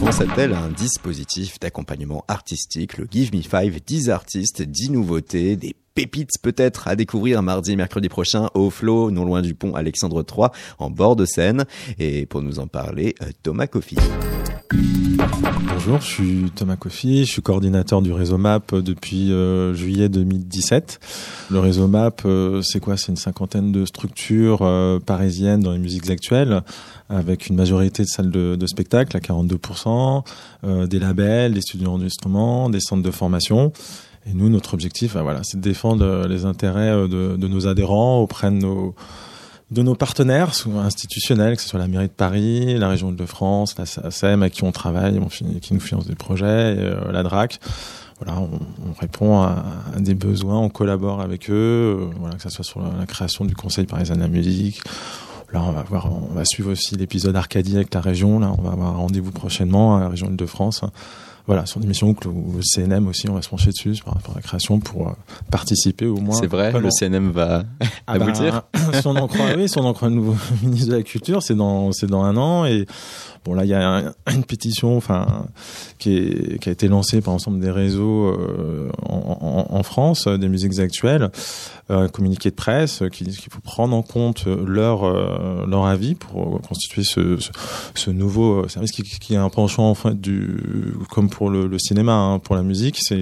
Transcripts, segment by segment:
Pense-t-elle à un dispositif d'accompagnement artistique, le Give Me Five, 10 artistes, 10 nouveautés, des pépites peut-être à découvrir mardi et mercredi prochain au Flow, non loin du pont Alexandre III, en bord de Seine. Et pour nous en parler, euh, Thomas Kofi. Bonjour, je suis Thomas Kofi, je suis coordinateur du réseau MAP depuis euh, juillet 2017. Le réseau MAP, euh, c'est quoi? C'est une cinquantaine de structures parisiennes dans les musiques actuelles, avec une majorité de salles de, de spectacle à 42%, des labels, des studios d'enregistrement, des centres de formation. Et nous, notre objectif, ben voilà, c'est de défendre les intérêts euh, de, de, nos adhérents auprès de nos de nos partenaires institutionnels, que ce soit la mairie de Paris, la région de France, la SACEM avec qui on travaille, qui nous finance des projets, et, euh, la DRAC. Voilà, on, on répond à, à, des besoins, on collabore avec eux, euh, voilà, que ce soit sur la, création du Conseil parisien de la musique. Là, on va voir, on va suivre aussi l'épisode Arcadie avec la région. Là, on va avoir rendez-vous prochainement à la région de France voilà, sur des missions le CNM aussi, on va se pencher dessus par rapport à la création pour euh, participer au moins. C'est vrai, le CNM va ah aboutir. si on en croit, oui, si on en croit le nouveau ministre de la Culture, c'est dans, c'est dans un an et Bon là, il y a une pétition, enfin, qui, a été lancée par l'ensemble des réseaux euh, en, France, des musiques actuelles, euh, un communiqué de presse qui dit qu'il faut prendre en compte leur euh, avis pour constituer ce, nouveau service qui, qui, est un penchant en fait du comme pour le, cinéma, hein, pour la musique, c'est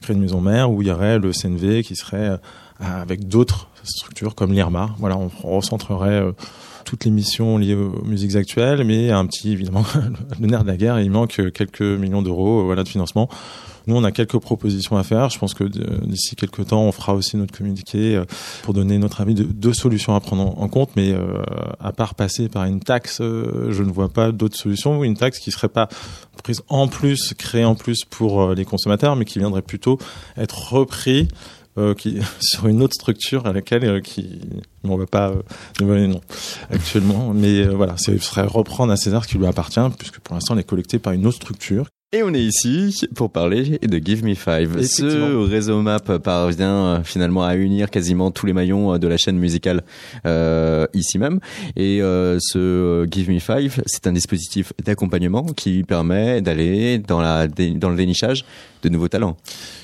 créer une maison mère où il y aurait le CNV qui serait avec d'autres structures comme l'IRMA. Voilà, on recentrerait toutes les missions liées aux musiques actuelles, mais un petit, évidemment, le nerf de la guerre, il manque quelques millions d'euros euh, voilà, de financement. Nous, on a quelques propositions à faire. Je pense que d'ici quelques temps, on fera aussi notre communiqué euh, pour donner notre avis de deux solutions à prendre en compte. Mais euh, à part passer par une taxe, je ne vois pas d'autres solutions. Une taxe qui serait pas prise en plus, créée en plus pour les consommateurs, mais qui viendrait plutôt être repris euh, qui, sur une autre structure à laquelle euh, qui on va pas euh, non actuellement. Mais euh, voilà ce serait reprendre à César qui lui appartient puisque pour l'instant on est collecté par une autre structure et on est ici pour parler de Give Me Five. Ce réseau map parvient finalement à unir quasiment tous les maillons de la chaîne musicale euh, ici même. Et euh, ce Give Me Five, c'est un dispositif d'accompagnement qui permet d'aller dans, la, dans le dénichage de nouveaux talents.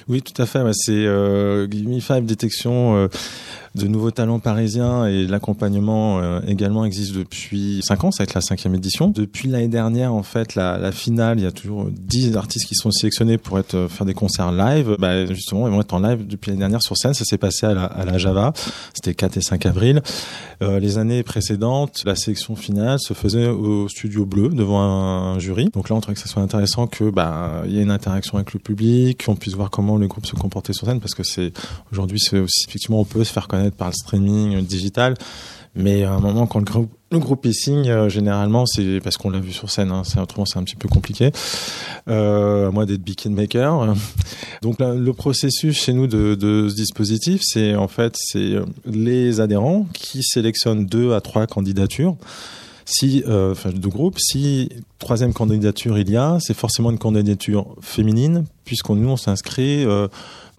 Oui, tout à fait. C'est euh, Give Me Five détection euh, de nouveaux talents parisiens et l'accompagnement euh, également existe depuis 5 ans, ça va être la cinquième édition. Depuis l'année dernière, en fait, la, finale, il y a toujours 10 artistes qui sont sélectionnés pour être euh, faire des concerts live. Bah, justement, ils vont être en live depuis l'année dernière sur scène. Ça s'est passé à la, Java. C'était 4 et 5 avril. Euh, les années précédentes, la sélection finale se faisait au Studio Bleu devant un, jury. Donc là, on trouvait que ça soit intéressant que bah y ait une interaction avec le public, qu'on puisse voir comment le groupe se comportait sur scène, parce que c'est aujourd'hui, c'est aussi effectivement, on peut se faire connaître par le streaming digital. Mais à un moment, quand le groupe, le euh, généralement, c'est parce qu'on l'a vu sur scène. Hein, autrement, c'est un petit peu compliqué. Euh, à moins d'être beacon maker. Donc, le processus chez nous de, de ce dispositif, c'est en fait, c'est les adhérents qui sélectionnent deux à trois candidatures si euh, enfin de groupe, si troisième candidature il y a, c'est forcément une candidature féminine, puisqu'on nous on s'inscrit euh,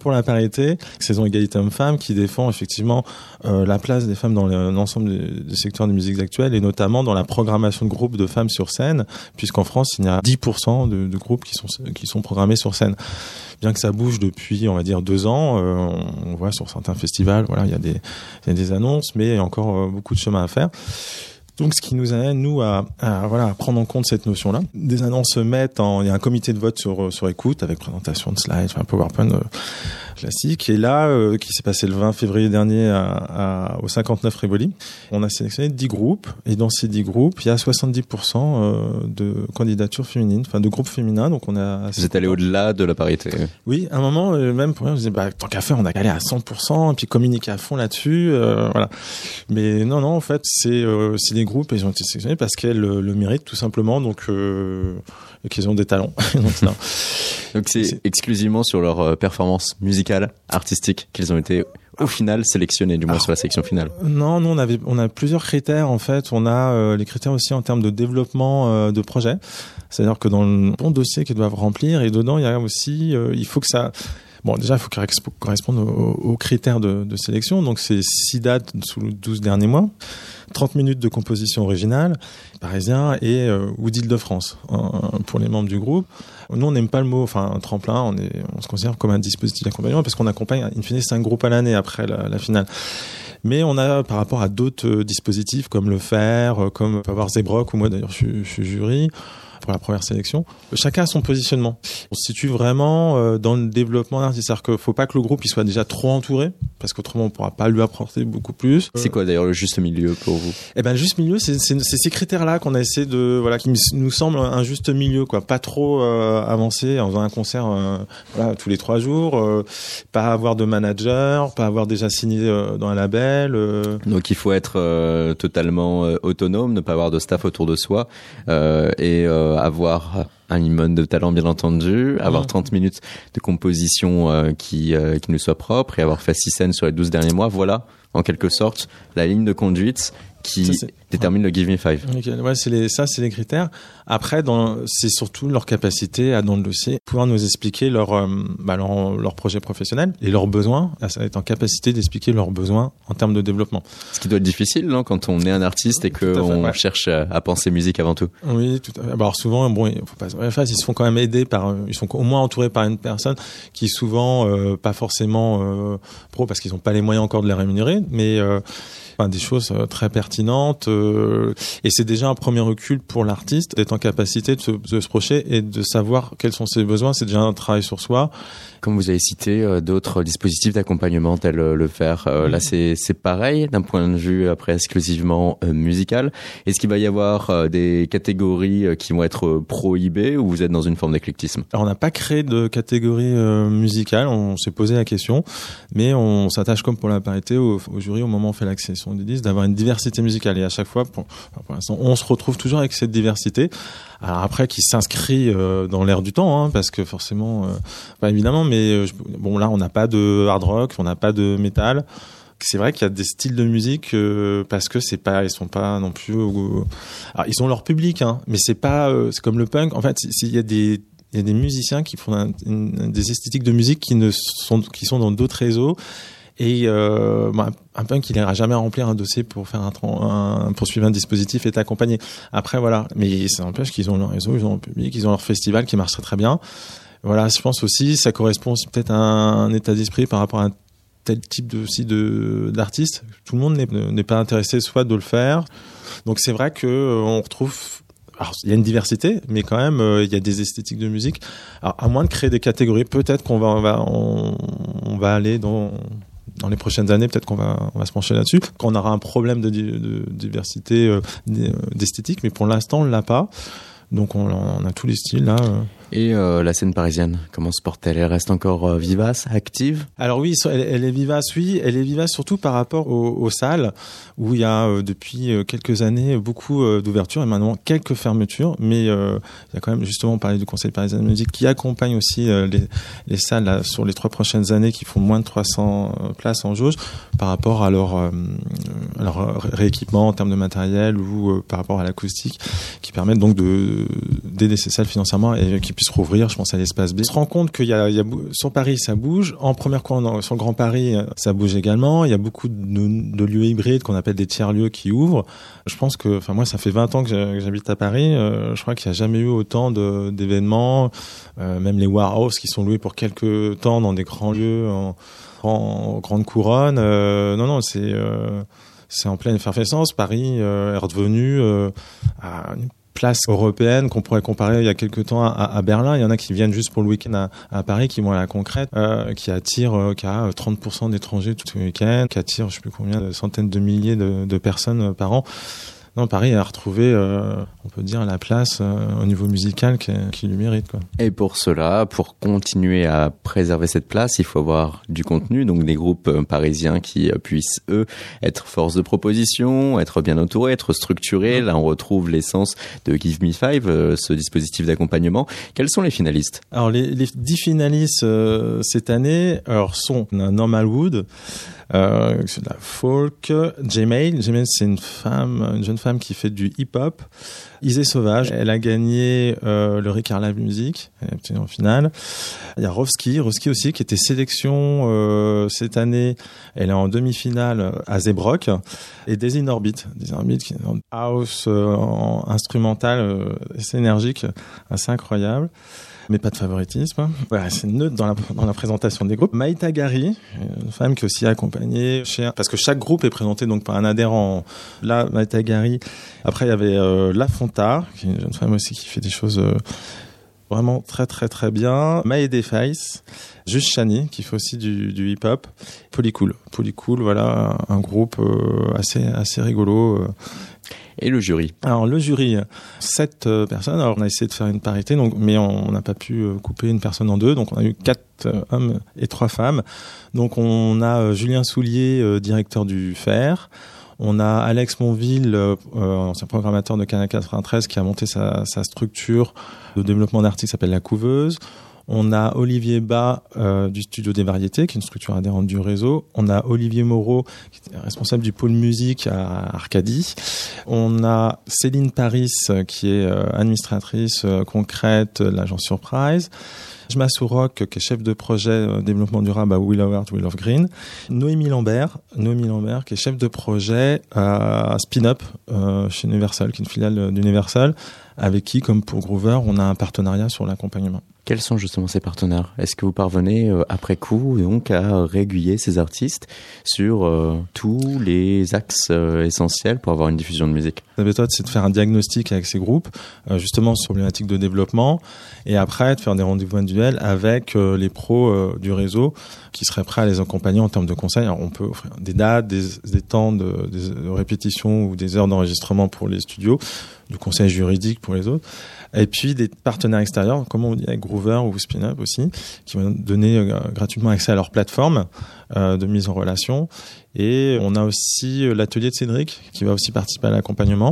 pour la parité, saison égalité homme-femme, qui défend effectivement euh, la place des femmes dans l'ensemble des, secteurs des musiques actuelles, et notamment dans la programmation de groupes de femmes sur scène, puisqu'en France, il y a 10% de, de, groupes qui sont, qui sont programmés sur scène. Bien que ça bouge depuis, on va dire, deux ans, euh, on, on, voit sur certains festivals, voilà, il y a des, il y a des annonces, mais il y a encore euh, beaucoup de chemin à faire. Donc, ce qui nous amène, nous, à, à, voilà, à prendre en compte cette notion-là. Des annonces se mettent en, il y a un comité de vote sur, sur écoute avec présentation de slides, enfin, PowerPoint euh, classique. Et là, euh, qui s'est passé le 20 février dernier à, à, au 59 Rivoli, on a sélectionné 10 groupes. Et dans ces 10 groupes, il y a 70% euh, de candidatures féminines, enfin, de groupes féminins. Donc, on a. Vous êtes allé au-delà de la parité. Oui, à un moment, euh, même pour rien, je disais, bah, tant qu'à faire, on a galé à 100%, et puis communiquer à fond là-dessus, euh, voilà. Mais non, non, en fait, c'est, des groupes, ils ont été sélectionnés parce qu'elles le, méritent tout simplement, donc, qu'ils ont des talents. donc c'est exclusivement sur leur performance musicale, artistique, qu'ils ont été au final sélectionnés, du moins sur la sélection finale Non, nous on avait on a plusieurs critères en fait. On a euh, les critères aussi en termes de développement euh, de projet. C'est-à-dire que dans le bon dossier qu'ils doivent remplir et dedans il y a aussi euh, il faut que ça Bon, déjà, il faut qu'elle corresponde aux, critères de, sélection. Donc, c'est six dates sous les 12 derniers mois, 30 minutes de composition originale, parisien et euh, ou d'Île-de-France pour les membres du groupe. Nous, on n'aime pas le mot, enfin, tremplin, on, se considère comme un dispositif d'accompagnement parce qu'on accompagne, in fine, cinq groupes à l'année après la, finale. Mais on a, par rapport à d'autres euh, dispositifs comme le faire, euh, comme avoir Zebrock, ou moi d'ailleurs je suis jury, pour la première sélection. Chacun a son positionnement. On se situe vraiment euh, dans le développement d'un C'est-à-dire qu'il faut pas que le groupe il soit déjà trop entouré, parce qu'autrement on pourra pas lui apporter beaucoup plus. C'est quoi d'ailleurs le juste milieu pour vous? Eh ben le juste milieu, c'est ces critères-là qu'on a essayé de voilà qui nous semble un juste milieu quoi, pas trop euh, avancé en faisant un concert euh, voilà, tous les trois jours, euh, pas avoir de manager, pas avoir déjà signé dans un label. Donc il faut être totalement autonome, ne pas avoir de staff autour de soi et avoir un minimum de talent bien entendu, avoir 30 minutes de composition euh, qui, euh, qui nous soit propre et avoir fait 6 scènes sur les 12 derniers mois, voilà en quelque sorte la ligne de conduite qui détermine le Give Me Five. Ouais, c'est les, ça, c'est les critères. Après, c'est surtout leur capacité à, dans le dossier, pouvoir nous expliquer leur, euh, bah, leur, leur, projet professionnel et leurs besoins, à être en capacité d'expliquer leurs besoins en termes de développlement. Ce qui doit être difficile, non, quand on est un artiste et qu'on cherche à, penser musique avant tout. Oui, tout à fait. Bah, alors souvent, bon, il faut pas ils se font quand même aider par, ils sont au moins entourés par une personne qui souvent, euh, pas forcément euh, pro parce qu'ils n'ont pas les moyens encore de les rémunérer, mais euh, des choses euh, très pertinentes. Euh, et c'est déjà un premier recul pour l'artiste d'être en capacité de se, de se projeter et de savoir quels sont ses besoins. C'est déjà un travail sur soi. Comme vous avez cité euh, d'autres dispositifs d'accompagnement tels le faire, là c'est c'est pareil d'un point de vue après exclusivement musical. Est-ce qu'il va y avoir des catégories qui vont être prohibées ou vous êtes dans une forme d'éclectisme? Alors on n'a pas créé de catégorie musicale, on s'est posé la question, mais on s'attache comme pour la parité au, au jury au moment où on fait l'accession d'avoir une diversité musicale. Et à chaque on se retrouve toujours avec cette diversité. Après, qui s'inscrit euh, dans l'air du temps, hein, parce que forcément, euh, évidemment, mais euh, bon là, on n'a pas de hard rock, on n'a pas de métal. C'est vrai qu'il y a des styles de musique parce que c'est pas, ils sont pas non plus. alors ils ont leur public, hein, mais c'est pas, c'est comme le punk. En fait, il y a des des musiciens qui font des esthétiques de musique qui ne sont qui sont dans d'autres réseaux et euh, bah, un punk, il n'ira jamais remplir un dossier pour faire un, un poursuivre un dispositif et t'accompagner. Après, voilà. Mais ça n'empêche qu'ils ont leur réseau, ils ont leur public, ils ont leur festival qui marche très très bien. Voilà, je pense aussi, ça correspond peut-être à un, état d'esprit par rapport à un tel type de, aussi de d'artiste. Tout le monde n'est pas intéressé soit de le faire. Donc c'est vrai que euh, on retrouve alors, il y a une diversité, mais quand même, euh, il y a des esthétiques de musique. Alors, à moins de créer des catégories, peut-être qu'on va, on va, on va aller dans, dans les prochaines années, peut-être qu'on va, on va se pencher là-dessus, qu'on aura un problème de, diversité euh, d'esthétique, mais pour l'instant, on l'a pas. Donc on, on, a tous les styles là. Euh. Et euh, la scène parisienne, comment se porte-t-elle? Elle reste encore euh, vivace, active? Alors oui, elle, est vivace, oui. Elle est vivace surtout par rapport aux, salles, où il y a euh, depuis quelques années beaucoup d'ouvertures et maintenant quelques fermetures. Mais il y a quand même, justement, on parlait du Conseil parisien de musique, qui accompagne aussi les, les, salles sur les trois prochaines années, qui font moins de 300 places en jauge, par rapport à à leur rééquipement en termes de matériel ou par rapport à l'acoustique, qui permettent donc de d'aider financièrement et qui se rouvrir, je pense à l'espace B. On se rend compte qu'il y a, sur Paris ça bouge, en première cour sur Grand Paris ça bouge également. Il y a beaucoup de, lieux hybrides qu'on appelle des tiers lieux qui ouvrent. Je pense que, enfin moi ça fait 20 ans que j'habite à Paris. Euh, je crois qu'il n'y a jamais eu autant d'événements, euh, même les warehouses qui sont loués pour quelques temps dans des grands lieux en, en grande couronne. Euh, non non c'est c'est en pleine effervescence. Paris est redevenu européenne qu'on pourrait comparer il y a quelques temps à, Berlin. Il y en a qui viennent juste pour le week-end à, Paris, qui vont à la concrète, euh, qui attire, euh, qui a 30% d'étrangers tout le week-end, qui attire je sais plus combien de centaines de milliers de, de personnes euh, par an. Non, Paris a retrouvé, euh, on peut dire, la place euh, au niveau musical qu'il lui mérite. Quoi. Et pour cela, pour continuer à préserver cette place, il faut avoir du contenu, donc des groupes euh, parisiens qui puissent, eux, être force de proposition, être bien entourés, être structurés. Là, on retrouve l'essence de Give Me Five, ce dispositif d'accompagnement. Quels sont les finalistes? Alors, les, les dix finalistes cette année alors, sont Normal Wood, euh, c'est de la folk. Jemail, Jemail c'est une femme, une jeune femme qui fait du hip-hop. Isée Sauvage, elle a gagné euh, le Ricard Live Music, elle en finale. Il y a Rovski, Rovski aussi qui était sélection euh, cette année, elle est en demi-finale à Zebrock. Et Daisy Orbit, Daisy Orbit qui est en house euh, en instrumental, euh, assez énergique, assez incroyable mais pas de favoritisme. Voilà, c'est neutre dans la, dans la présentation des groupes. Maïta Gari, une femme qui est aussi accompagnée parce que chaque groupe est présenté donc par un adhérent. Là, Maïta Gari. Après, il y avait euh, La Fonta, qui est une jeune femme aussi qui fait des choses euh, vraiment très très très bien. Maïdé Face, Juste Chani, qui fait aussi du, du hip-hop. Polycool. Polycool, voilà, un groupe euh, assez assez rigolo. Euh, et le jury Alors le jury, sept euh, personnes. Alors on a essayé de faire une parité, donc mais on n'a pas pu couper une personne en deux. Donc on a eu quatre hommes et trois femmes. Donc on a Julien Soulier, directeur du FER. On a Alex Monville, euh, ancien programmateur de Canal 93, qui a monté sa, structure de développement d'articles qui s'appelle La Couveuse. On a Olivier Bas euh, du Studio des Variétés, qui est une structure adhérente du réseau. On a Olivier Moreau, qui est responsable du pôle musique à Arcadie. On a Céline Paris, qui est euh, administratrice euh, concrète de l'agence Surprise. Jma Sourok, qui est chef de projet développement durable à Willow Art, Willow Green. Noémie Lambert, Noémie Lambert, qui est chef de projet à Spin-Up euh, chez Universal, qui est une filiale d'Universal, avec qui, comme pour Groover, on a un partenariat sur l'accompagnement. Quels sont justement ces partenaires? Est-ce que vous parvenez euh, après coup donc à régulier ces artistes sur euh, tous les axes euh, essentiels pour avoir une diffusion de musique? La méthode, c'est de faire un diagnostic avec ces groupes, euh, justement sur problématiques de développement, et après de faire des rendez-vous individuels avec euh, les pros euh, du réseau qui seraient prêts à les accompagner en termes de conseils. On peut offrir des dates, des, temps de, répétition ou des heures d'enregistrement pour les studios, du conseil juridique pour les autres. Et puis des partenaires extérieurs, comme on dit avec Groover ou Spin-Up aussi, qui vont donner gratuitement accès à leur plateforme de mise en relation. Et on a aussi l'atelier de Cédric qui va aussi participer à l'accompagnement.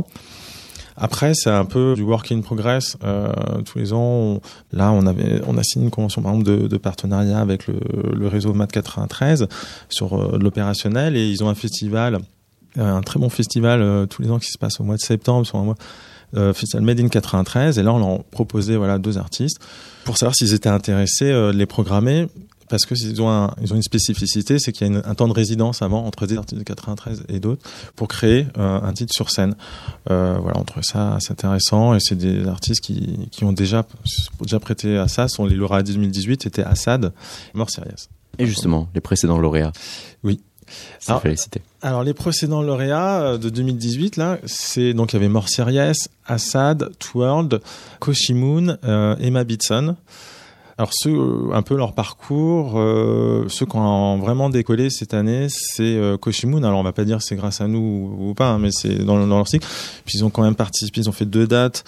Après, c'est un peu du work in progress. Euh, tous les ans, là, on avait, on a signé une convention par exemple de, partenariat avec le, réseau MAT 93 sur euh, l'opérationnel et ils ont un festival, euh, un très bon festival euh, tous les ans qui se passe au mois de septembre sur un mois. Festival Made in 93 et là on leur proposait voilà deux artistes pour savoir s'ils étaient intéressés de les programmer parce que ils ont un, ils ont une spécificité c'est qu'il y a une- un temps de résidence avant entre des artistes de 93 et d'autres pour créer euh, un titre sur scène euh, voilà on trouvait ça assez intéressant et c'est des artistes qui, qui ont déjà déjà prêté à ça sont les lauréats 2018 étaient Assad Mort Sirius Et justement, les précédents lauréats Oui. C'est Alors- félicité. Alors les précédents lauréats euh, de 2018 là, c'est donc il y avait Mort Series, Assad, Tworld, Koshimoon, euh, Emma Bitson. Alors ceux euh, un peu leur parcours, euh, ceux qui ont vraiment décollé cette année, c'est euh, Koshimoon. Alors on va pas dire c'est grâce à nous ou, pas, hein, mais c'est dans, dans leur cycle. Puis ils ont quand même participé, ils ont fait deux dates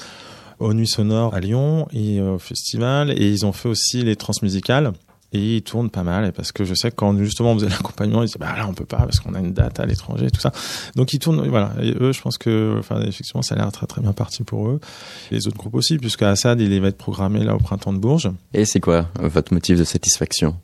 aux Nuits Sonores à Lyon et au festival, et ils ont fait aussi les transmusicales. Et ils tournent pas mal, parce que je sais que quand justement on faisait l'accompagnement, ils disaient bah là on peut pas parce qu'on a une date à l'étranger, tout ça. Donc ils tournent, voilà. Et eux, je pense que, enfin effectivement, ça a l'air très très bien parti pour eux. Les autres groupes aussi, puisque Assad il va être programmé là au printemps de Bourges. Et c'est quoi euh, votre motif de satisfaction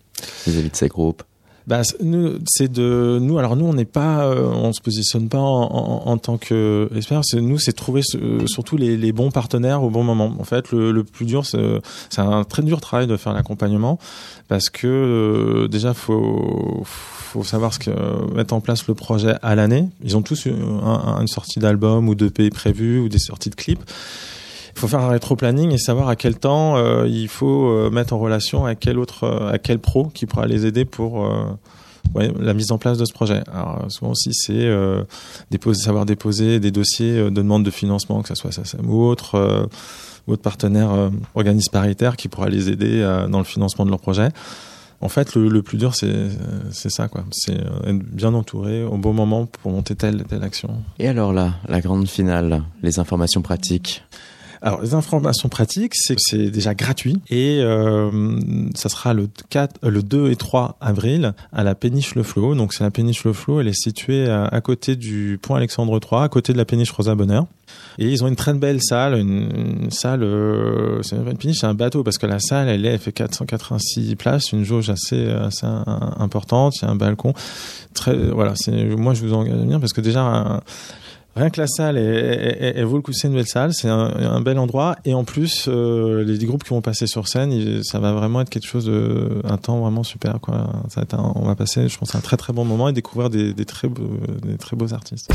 vis-à-vis de ces groupes? Bah, nous, c'est de nous. Alors nous, on n'est pas, euh, on se positionne pas en, en, en tant que. C'est nous, c'est trouver ce- surtout les, les bons partenaires au bon moment. En fait, le, le plus dur, c'est c'est un très dur travail de faire l'accompagnement parce que euh, déjà faut faut savoir ce que mettre en place le projet à l'année. Ils ont tous une, un- une sortie d'album ou de pays prévus ou des sorties de clips. Il faut faire un rétro-planning et savoir à quel temps euh, il faut euh, mettre en relation avec quel autre, euh, à quel pro qui pourra les aider pour la mise en place de ce projet. Alors souvent aussi c'est savoir déposer des dossiers de demande de financement, que ce soit SACEM ou autre, autre partenaire organisme paritaire qui pourra les aider dans le financement de leur projet. En fait, le, plus dur, c'est ça, quoi. C'est être bien entouré au bon moment pour monter telle telle action. Et alors là, la grande finale, les informations pratiques. Alors, les informations pratiques, c'est que c'est déjà gratuit et euh, ça sera le 4, euh, le 2 et 3 avril à la péniche Le Flot. Donc, c'est la péniche Le Flot, elle est située à, côté du pont Alexandre III, à côté de la péniche Rosa Bonheur. Et ils ont une très belle salle, une, salle, euh, c'est une c'est un bateau parce que la salle, elle, est, elle fait 486 places, une jauge assez, assez importante, il y a un balcon. Très, voilà, moi je vous engage venir parce que déjà, Rien que la salle, elle, vaut le coup. C'est une belle salle, c'est un, bel endroit. Et en plus, euh, les groupes qui vont passer sur scène, ça va vraiment être quelque chose de, un temps vraiment super. On va passer, je pense, un très très bon moment et découvrir des très, beaux, des très beaux artistes.